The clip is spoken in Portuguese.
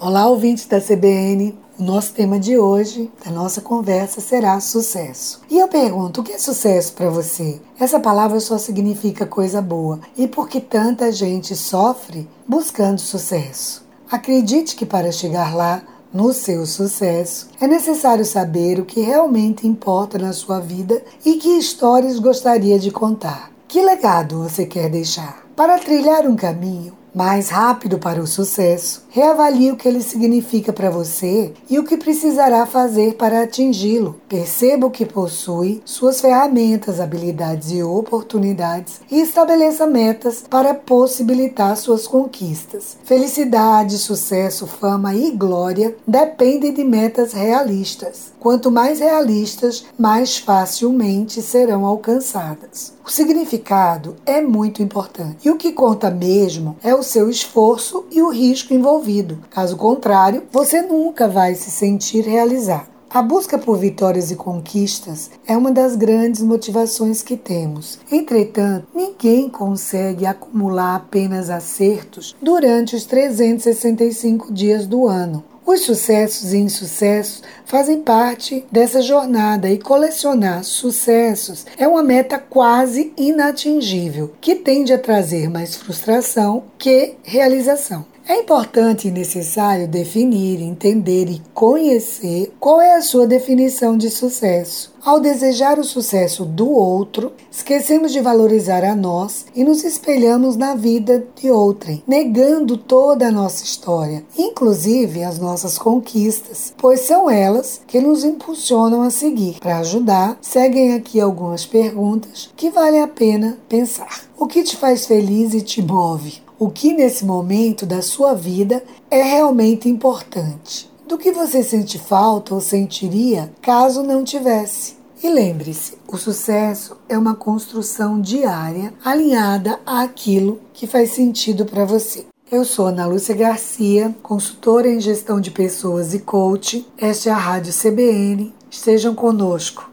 Olá, ouvintes da CBN. O nosso tema de hoje, da nossa conversa, será sucesso. E eu pergunto, o que é sucesso para você? Essa palavra só significa coisa boa. E por que tanta gente sofre buscando sucesso? Acredite que para chegar lá, no seu sucesso, é necessário saber o que realmente importa na sua vida e que histórias gostaria de contar. Que legado você quer deixar? Para trilhar um caminho, mais rápido para o sucesso, reavalie o que ele significa para você e o que precisará fazer para atingi-lo. Perceba o que possui, suas ferramentas, habilidades e oportunidades e estabeleça metas para possibilitar suas conquistas. Felicidade, sucesso, fama e glória dependem de metas realistas. Quanto mais realistas, mais facilmente serão alcançadas. O significado é muito importante e o que conta mesmo é o seu esforço e o risco envolvido. Caso contrário, você nunca vai se sentir realizado. A busca por vitórias e conquistas é uma das grandes motivações que temos. Entretanto, ninguém consegue acumular apenas acertos durante os 365 dias do ano. Os sucessos e insucessos fazem parte dessa jornada e colecionar sucessos é uma meta quase inatingível, que tende a trazer mais frustração que realização. É importante e necessário definir, entender e conhecer qual é a sua definição de sucesso. Ao desejar o sucesso do outro, esquecemos de valorizar a nós e nos espelhamos na vida de outrem, negando toda a nossa história, inclusive as nossas conquistas, pois são elas que nos impulsionam a seguir. Para ajudar, seguem aqui algumas perguntas que valem a pena pensar. O que te faz feliz e te move? O que nesse momento da sua vida é realmente importante. Do que você sente falta ou sentiria caso não tivesse. E lembre-se, o sucesso é uma construção diária alinhada àquilo que faz sentido para você. Eu sou Ana Lúcia Garcia, consultora em gestão de pessoas e coach. Esta é a Rádio CBN. Estejam conosco.